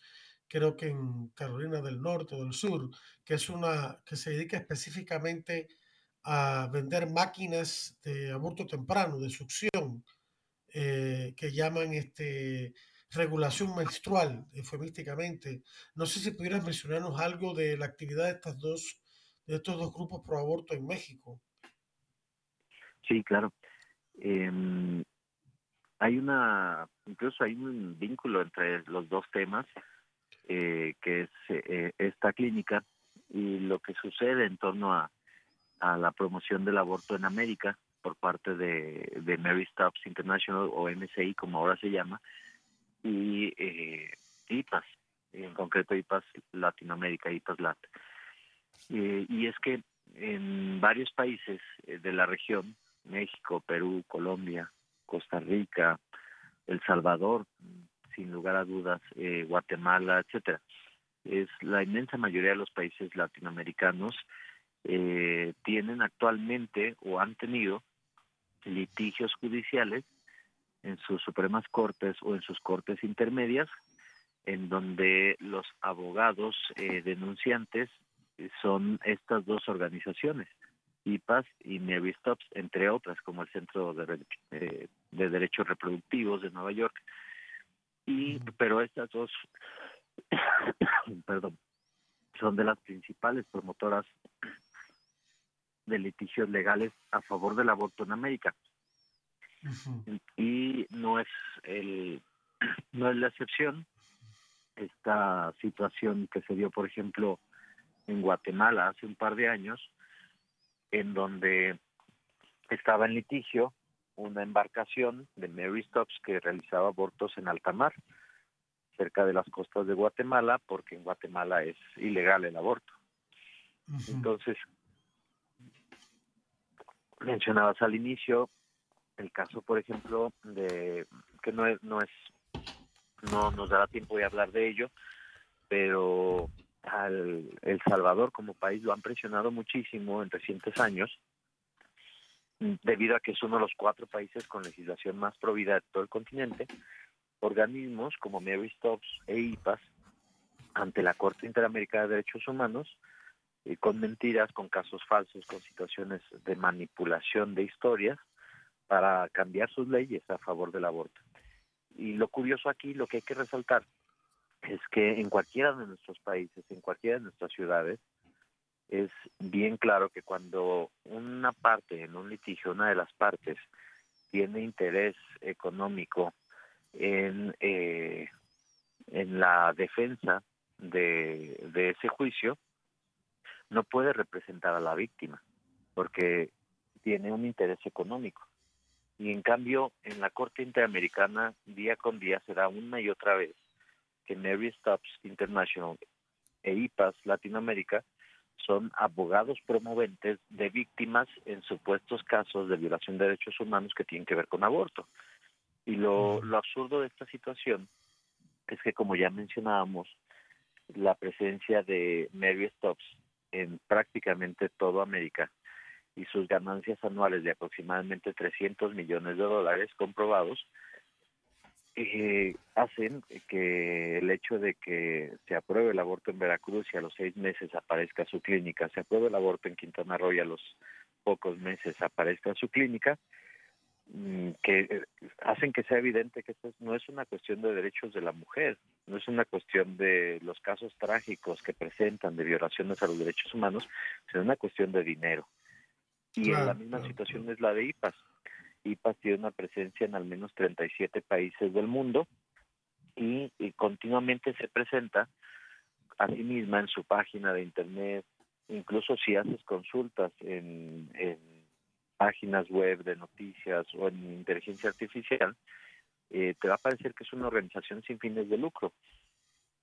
creo que en Carolina del Norte o del Sur, que es una que se dedica específicamente a vender máquinas de aborto temprano, de succión, eh, que llaman este regulación menstrual, eufemísticamente. No sé si pudieras mencionarnos algo de la actividad de estas dos, de estos dos grupos pro aborto en México. Sí, claro. Eh, hay una, incluso hay un vínculo entre los dos temas, eh, que es eh, esta clínica y lo que sucede en torno a, a, la promoción del aborto en América por parte de, de Mary Stops International o MCI, como ahora se llama, y eh, IPAS, en concreto IPAS Latinoamérica, IPAS LAT. Eh, y es que en varios países de la región, México, Perú, Colombia, Costa Rica, El Salvador, sin lugar a dudas, eh, Guatemala, etcétera. Es la inmensa mayoría de los países latinoamericanos eh, tienen actualmente o han tenido litigios judiciales en sus supremas cortes o en sus cortes intermedias, en donde los abogados eh, denunciantes son estas dos organizaciones. IPAS y Mary Stops, entre otras, como el Centro de, eh, de Derechos Reproductivos de Nueva York. Y, pero estas dos, perdón, son de las principales promotoras de litigios legales a favor del aborto en América. Y no es el no es la excepción esta situación que se dio, por ejemplo, en Guatemala hace un par de años, en donde estaba en litigio una embarcación de Mary Stops que realizaba abortos en alta mar, cerca de las costas de Guatemala, porque en Guatemala es ilegal el aborto. Entonces, mencionabas al inicio el caso, por ejemplo, de que no es, no es, no nos dará tiempo de hablar de ello, pero al El Salvador como país lo han presionado muchísimo en recientes años, debido a que es uno de los cuatro países con legislación más provida de todo el continente, organismos como Mary Stops e IPAS ante la Corte Interamericana de Derechos Humanos, eh, con mentiras, con casos falsos, con situaciones de manipulación de historias, para cambiar sus leyes a favor del aborto. Y lo curioso aquí, lo que hay que resaltar, es que en cualquiera de nuestros países, en cualquiera de nuestras ciudades, es bien claro que cuando una parte en un litigio, una de las partes, tiene interés económico en, eh, en la defensa de, de ese juicio, no puede representar a la víctima, porque tiene un interés económico. Y en cambio, en la Corte Interamericana, día con día, se da una y otra vez que Mary Stops International e IPAS Latinoamérica son abogados promoventes de víctimas en supuestos casos de violación de derechos humanos que tienen que ver con aborto. Y lo, lo absurdo de esta situación es que, como ya mencionábamos, la presencia de Mary Stops en prácticamente toda América y sus ganancias anuales de aproximadamente 300 millones de dólares comprobados eh, hacen que el hecho de que se apruebe el aborto en Veracruz y a los seis meses aparezca su clínica, se apruebe el aborto en Quintana Roo y a los pocos meses aparezca su clínica, mm, que eh, hacen que sea evidente que esto no es una cuestión de derechos de la mujer, no es una cuestión de los casos trágicos que presentan de violaciones a los derechos humanos, sino una cuestión de dinero. Y en la misma situación es la de IPAS. IPAS tiene una presencia en al menos 37 países del mundo y, continuamente se presenta a sí misma en su página de internet, incluso si haces consultas en, páginas web de noticias o en inteligencia artificial, eh, te va a parecer que es una organización sin fines de lucro.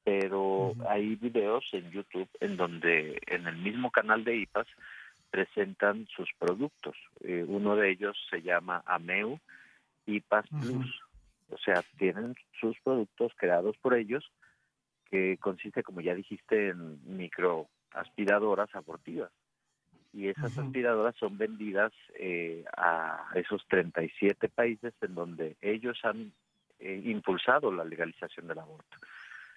Pero hay videos en YouTube en donde en el mismo canal de IPAS presentan sus productos. Eh, uno de ellos se llama Ameu y Paz Plus. O sea, tienen sus productos creados por ellos que consiste, como ya dijiste, en microaspiradoras abortivas. Y esas aspiradoras son vendidas eh, a esos 37 países en donde ellos han eh, impulsado la legalización del aborto.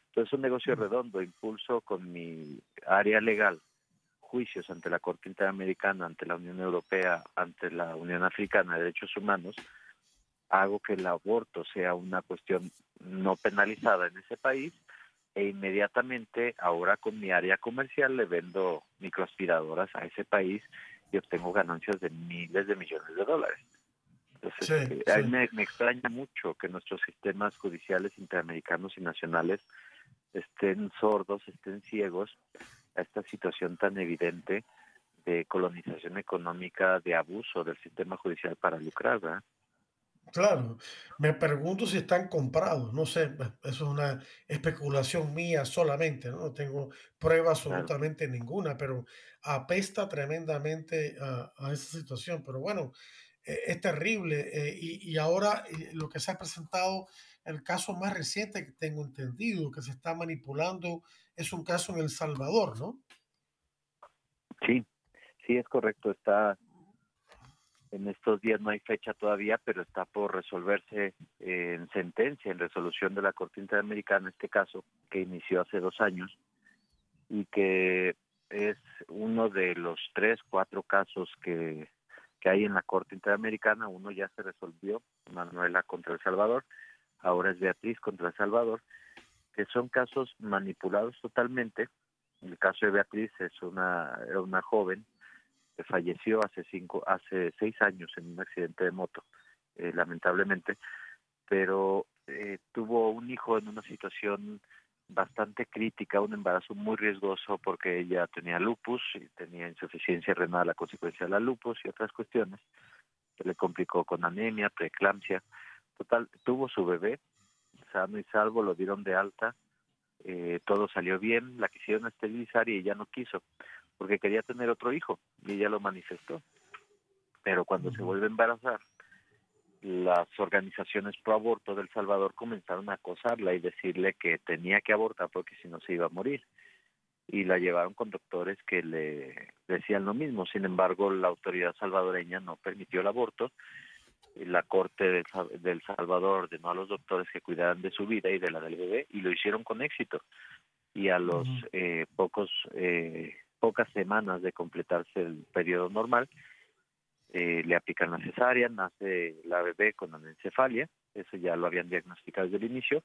Entonces, es un negocio redondo. Impulso con mi área legal juicios ante la Corte Interamericana, ante la Unión Europea, ante la Unión Africana de Derechos Humanos, hago que el aborto sea una cuestión no penalizada en ese país e inmediatamente ahora con mi área comercial le vendo microaspiradoras a ese país y obtengo ganancias de miles de millones de dólares. Entonces, eh, Me, me, extraña mucho que nuestros sistemas judiciales interamericanos y nacionales estén sordos, estén ciegos a esta situación tan evidente de colonización económica, de abuso del sistema judicial para lucrar, ¿verdad? Claro, me pregunto si están comprados, no sé, eso es una especulación mía solamente, no, tengo prueba absolutamente ninguna, pero apesta tremendamente a, esa situación. Pero bueno, e, es terrible eh, y, y, ahora eh, lo que se ha presentado, el caso más reciente que tengo entendido, que se está manipulando es un caso en El Salvador, ¿no? Sí, sí, es correcto. Está en estos días no hay fecha todavía, pero está por resolverse en sentencia, en resolución de la Corte Interamericana, este caso que inició hace dos años y que es uno de los tres, cuatro casos que, que hay en la Corte Interamericana. Uno ya se resolvió, Manuela contra El Salvador, ahora es Beatriz contra El Salvador, que son casos manipulados totalmente. El caso de Beatriz es una, era una joven que falleció hace cinco, hace seis años en un accidente de moto, eh, lamentablemente, pero eh, tuvo un hijo en una situación bastante crítica, un embarazo muy riesgoso porque ella tenía lupus y tenía insuficiencia renal a consecuencia de la lupus y otras cuestiones. Se le complicó con anemia, preeclampsia. Total, tuvo su bebé sano y salvo, lo dieron de alta, eh, todo salió bien, la quisieron esterilizar y ella no quiso, porque quería tener otro hijo y ella lo manifestó. Pero cuando se vuelve a embarazar, las organizaciones pro aborto del Salvador comenzaron a acosarla y decirle que tenía que abortar porque si no se iba a morir. Y la llevaron con doctores que le decían lo mismo. Sin embargo, la autoridad salvadoreña no permitió el aborto la Corte del, Salvador ordenó a los doctores que cuidaran de su vida y de la del bebé y lo hicieron con éxito. Y a los eh, pocos eh, pocas semanas de completarse el periodo normal, eh, le aplican la cesárea, nace la bebé con anencefalia, eso ya lo habían diagnosticado desde el inicio,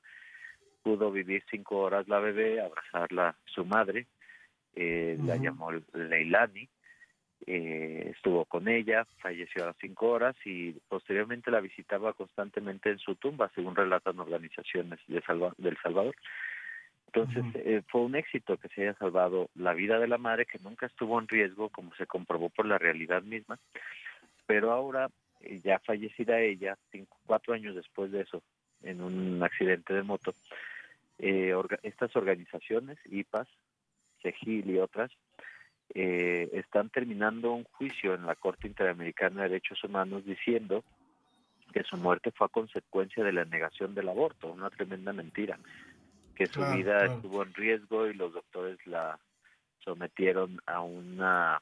pudo vivir cinco horas la bebé, abrazarla su madre, la llamó Leilani, eh, estuvo con ella, falleció a las cinco horas y posteriormente la visitaba constantemente en su tumba, según relatan organizaciones de del Salvador. Entonces eh, fue un éxito que se haya salvado la vida de la madre, que nunca estuvo en riesgo, como se comprobó por la realidad misma, Pero ahora, eh, ya fallecida ella, cinco, cuatro años después de eso, en un accidente de moto, eh, estas organizaciones, IPAS, CEGIL y otras, eh, están terminando un juicio en la Corte Interamericana de Derechos Humanos diciendo que su muerte fue a consecuencia de la negación del aborto, una tremenda mentira, que su vida estuvo en riesgo y los doctores la sometieron a una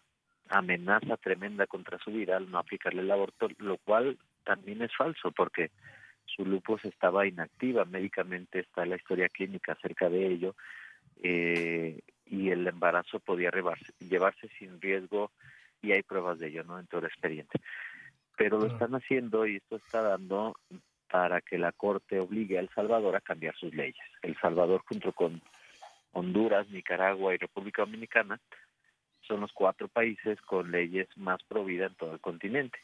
amenaza tremenda contra su vida al no aplicarle el aborto, lo cual también es falso porque su lupus estaba inactiva, médicamente está la historia clínica acerca de ello, eh, y el embarazo podía llevarse, llevarse sin riesgo y hay pruebas de ello, ¿no? En todo el expediente. Pero lo están haciendo y esto está dando para que la Corte obligue a El Salvador a cambiar sus leyes. El Salvador junto con Honduras, Nicaragua y República Dominicana son los cuatro países con leyes más prohibidas en todo el continente.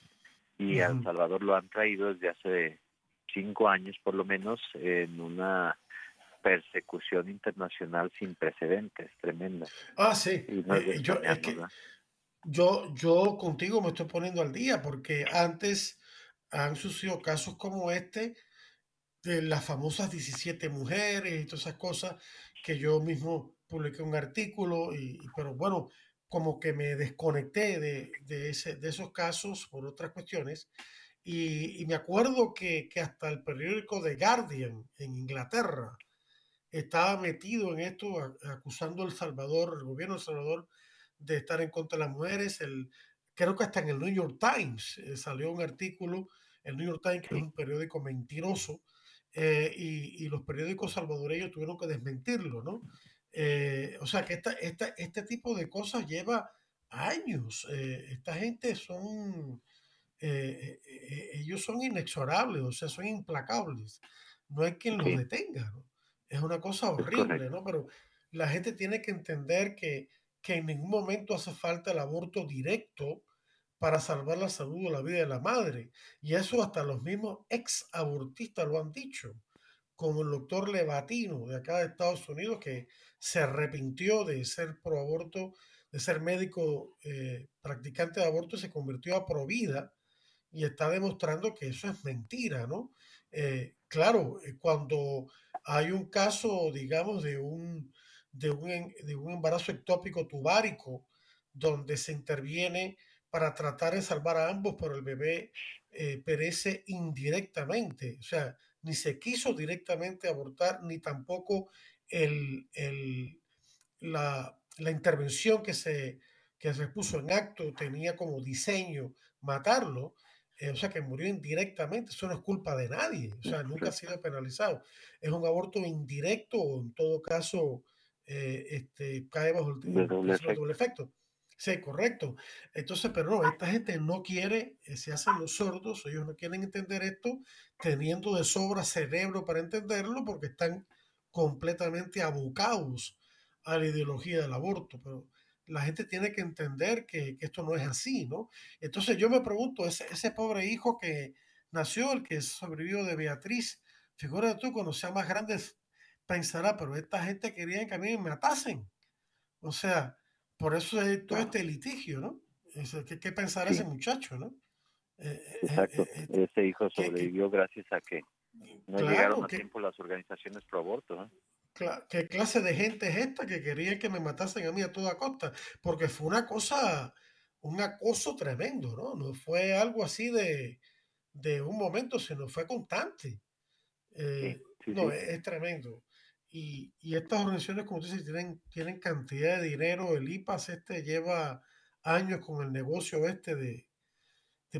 Y El Salvador lo han traído desde hace cinco años por lo menos en una persecución internacional sin precedentes, tremenda. Ah, sí. Eh, yo, es que yo, yo contigo me estoy poniendo al día porque antes han sucedido casos como este de las famosas 17 mujeres y todas esas cosas que yo mismo publiqué un artículo, y, pero bueno, como que me desconecté de, de, ese, de esos casos por otras cuestiones. Y, y me acuerdo que, que, hasta el periódico The Guardian en Inglaterra estaba metido en esto, acusando al Salvador, el gobierno de El Salvador, de estar en contra de las mujeres. El, creo que hasta en el New York Times eh, salió un artículo, el New York Times, que es un periódico mentiroso, eh, y, y, los periódicos salvadoreños tuvieron que desmentirlo, ¿no? Eh, o sea que esta, esta, este tipo de cosas lleva años. esta gente son, ellos son inexorables, o sea, son implacables. No hay quien los detenga, ¿no? Es una cosa horrible, ¿no? Pero la gente tiene que entender que, que en ningún momento hace falta el aborto directo para salvar la salud o la vida de la madre. Y eso hasta los mismos ex abortistas lo han dicho, como el doctor Levatino de acá de Estados Unidos, que se arrepintió de ser pro aborto, de ser médico eh, practicante de aborto y se convirtió a pro vida y está demostrando que eso es mentira, ¿no? Eh, claro, eh, cuando hay un caso, digamos, de un, de un, de un embarazo ectópico tubárico, donde se interviene para tratar de salvar a ambos, pero el bebé eh, perece indirectamente. O sea, ni se quiso directamente abortar, ni tampoco el, el, la, la, intervención que se, que se puso en acto tenía como diseño matarlo, eh, o sea, que murió indirectamente, eso no es culpa de nadie, o sea, nunca ha sido penalizado. Es un aborto indirecto o en todo caso eh, este, cae bajo el, doble, efecto. Sí, correcto. Entonces, pero no, esta gente no quiere, eh, se hacen los sordos, ellos no quieren entender esto, teniendo de sobra cerebro para entenderlo, porque están completamente abocados a la ideología del aborto. Pero la gente tiene que entender que, esto no es así, ¿no? Entonces yo me pregunto, ese, ese pobre hijo que nació, el que sobrevivió de Beatriz, figura tú, cuando sea más grande, pensará, pero esta gente quería que a mí me matasen. O sea, por eso es todo este litigio, ¿no? ¿Qué, qué pensará ese muchacho, no? Eh, eh, Exacto. Eh, ese hijo sobrevivió gracias a que no llegaron a tiempo las organizaciones pro aborto, ¿no? ¿Qué clase de gente es esta que quería que me matasen a mí a toda costa? Porque fue una cosa, un acoso tremendo, ¿no? No fue algo así de, de un momento, sino fue constante. Eh, no, Es, tremendo. Y, y, estas organizaciones, como tú dices, tienen, tienen cantidad de dinero. El IPAS este lleva años con el negocio este de,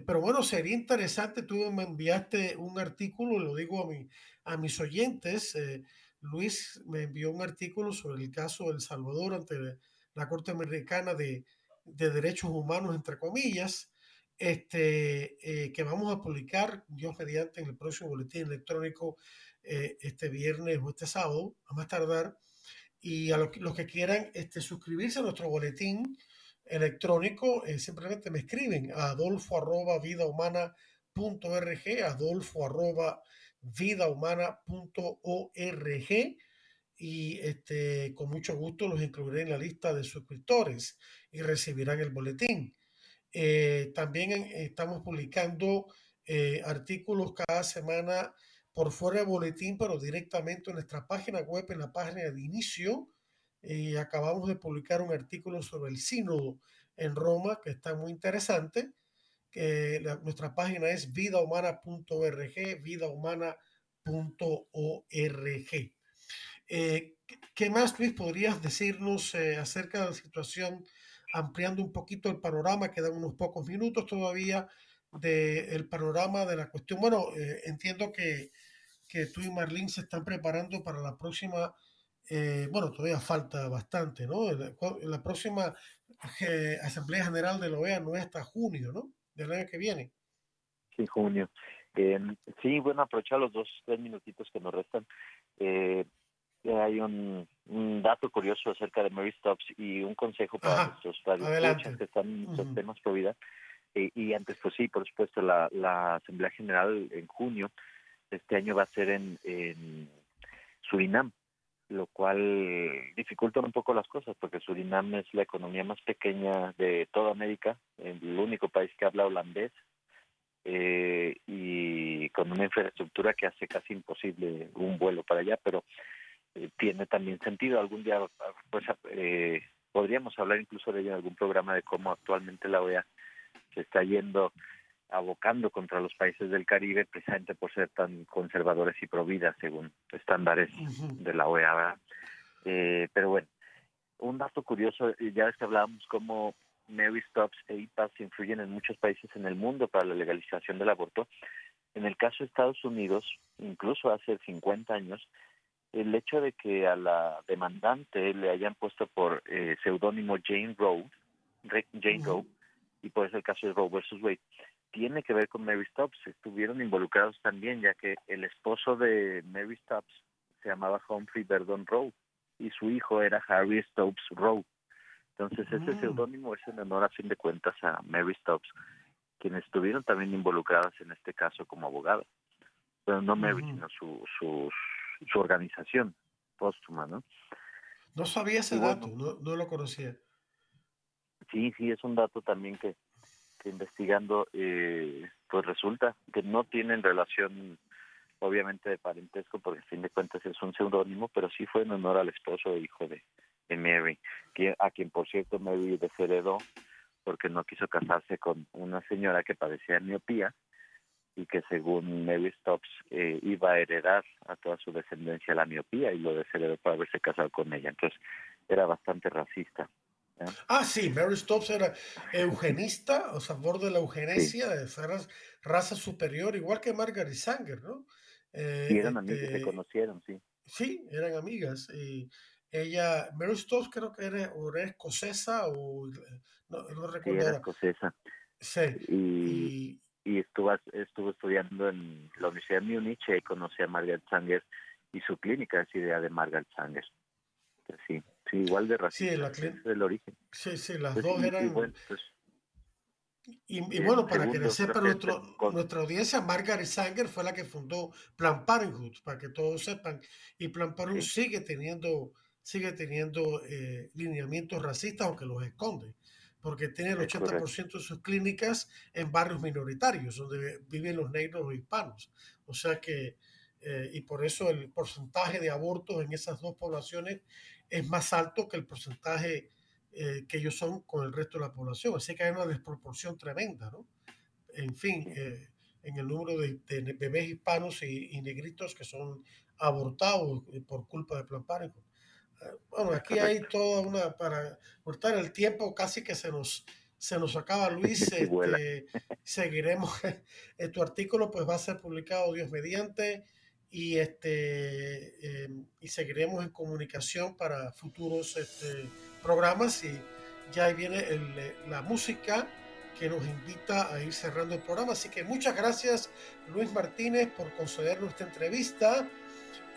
pero bueno, sería interesante, tú me enviaste un artículo, lo digo a, mi, a mis oyentes, eh, Luis me envió un artículo sobre el caso de El Salvador ante la Corte Americana de, Derechos Humanos, entre comillas, este, eh, que vamos a publicar, Dios mediante, en el próximo boletín electrónico eh, este viernes o este sábado, a más tardar. Y a los, que quieran este, suscribirse a nuestro boletín electrónico, eh, simplemente me escriben a adolfo arroba vida humana adolfo arroba vidahumana.org y este, con mucho gusto los incluiré en la lista de suscriptores y recibirán el boletín. Eh, también estamos publicando artículos cada semana por fuera de boletín, pero directamente en nuestra página web, en la página de inicio. Acabamos de publicar un artículo sobre el sínodo en Roma, que está muy interesante. Nuestra página es vidahumana.org, vidahumana.org. Eh, ¿Qué más, Luis, podrías decirnos eh, acerca de la situación, ampliando un poquito el panorama? Quedan unos pocos minutos todavía del panorama de la cuestión. Bueno, eh, entiendo que, tú y Marlene se están preparando para la próxima bueno, todavía falta bastante, ¿no? La, próxima Asamblea General de la OEA no es hasta junio, ¿no? Del año que viene. Sí, junio. Eh, sí, bueno, aprovechar los dos, tres minutitos que nos restan. hay un, dato curioso acerca de Mary Stops y un consejo para nuestros padres que están en temas pro vida. y antes, pues sí, por supuesto, la, la Asamblea General en junio este año va a ser en, en Surinam lo cual dificulta un poco las cosas porque Surinam es la economía más pequeña de toda América, el único país que habla holandés eh, y con una infraestructura que hace casi imposible un vuelo para allá, pero eh, tiene también sentido. Algún día pues eh, podríamos hablar incluso de ello en algún programa de cómo actualmente la OEA se está yendo abocando contra los países del Caribe precisamente por ser tan conservadores y providas según estándares de la OEA. Eh, pero bueno, un dato curioso, ya es que hablábamos cómo Mary Stops e IPAS influyen en muchos países en el mundo para la legalización del aborto. En el caso de Estados Unidos, incluso hace 50 años, el hecho de que a la demandante le hayan puesto por eh, seudónimo Jane Roe, Jane Roe, y por eso el caso de Roe versus Wade, tiene que ver con Mary Stops. Estuvieron involucrados también, ya que el esposo de Mary Stops se llamaba Humphrey Verdon Rowe y su hijo era Harry Stopes Rowe. Entonces, ese mm. seudónimo es en honor, a fin de cuentas, a Mary Stops, quienes estuvieron también involucradas en este caso como abogada. Pero no Mary, sino su, su, su organización póstuma, ¿no? No sabía ese dato, no, no lo conocía. Sí, sí, es un dato también que, investigando, eh, pues resulta que no tienen relación, obviamente, de parentesco, porque a fin de cuentas es un seudónimo, pero sí fue en honor al esposo e hijo de, Mary, que, a quien, por cierto, Mary desheredó porque no quiso casarse con una señora que padecía miopía y que según Mary Stops eh, iba a heredar a toda su descendencia la miopía y lo desheredó por haberse casado con ella. Entonces era bastante racista. Ah, sí, Mary Stopes era eugenista, a favor de la eugenesia, de esa raza, superior, igual que Margaret Sanger, ¿no? Eh, eran amigas, se este, conocieron, sí. Sí, eran amigas. Y ella, Mary Stopes creo que era, o era escocesa o no, no recuerdo. Sí, era escocesa. Sí. Y, y, estuvo, estuvo estudiando en la Universidad de Múnich y conocí a Margaret Sanger y su clínica es idea de Margaret Sanger. Sí. Sí, igual de racista. Sí, del origen. Sí, sí, las pues dos eran. Pues, y, bueno, para que sepa nuestro, nuestra audiencia, Margaret Sanger fue la que fundó Plan Parenthood, para que todos sepan. Y Plan Parenthood sigue teniendo, sigue teniendo eh, lineamientos racistas, aunque los esconde, porque tiene el 80% de sus clínicas en barrios minoritarios, donde viven los negros o hispanos. O sea que, eh, y por eso el porcentaje de abortos en esas dos poblaciones es más alto que el porcentaje eh, que ellos son con el resto de la población. Así que hay una desproporción tremenda, ¿no? En fin, eh, en el número de, bebés hispanos y, negritos que son abortados eh, por culpa de Plan Parenthood. Bueno, aquí hay toda una, para cortar el tiempo, casi que se nos, se nos acaba, Luis. Este, seguiremos. tu artículo pues va a ser publicado, Dios mediante y este em, y seguiremos en comunicación para futuros este, programas. Y ya viene eh, la música que nos invita a ir cerrando el programa. Así que muchas gracias Luis Martínez por concedernos esta entrevista.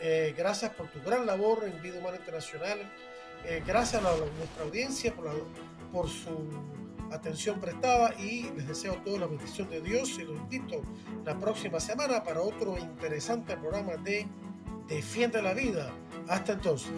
Eh, gracias por tu gran labor en Vida Humana Internacional. Eh, gracias a, nuestra audiencia por, por su atención prestada y les deseo a todos la bendición de Dios y los invito la próxima semana para otro interesante programa de Defiende la Vida. Hasta entonces.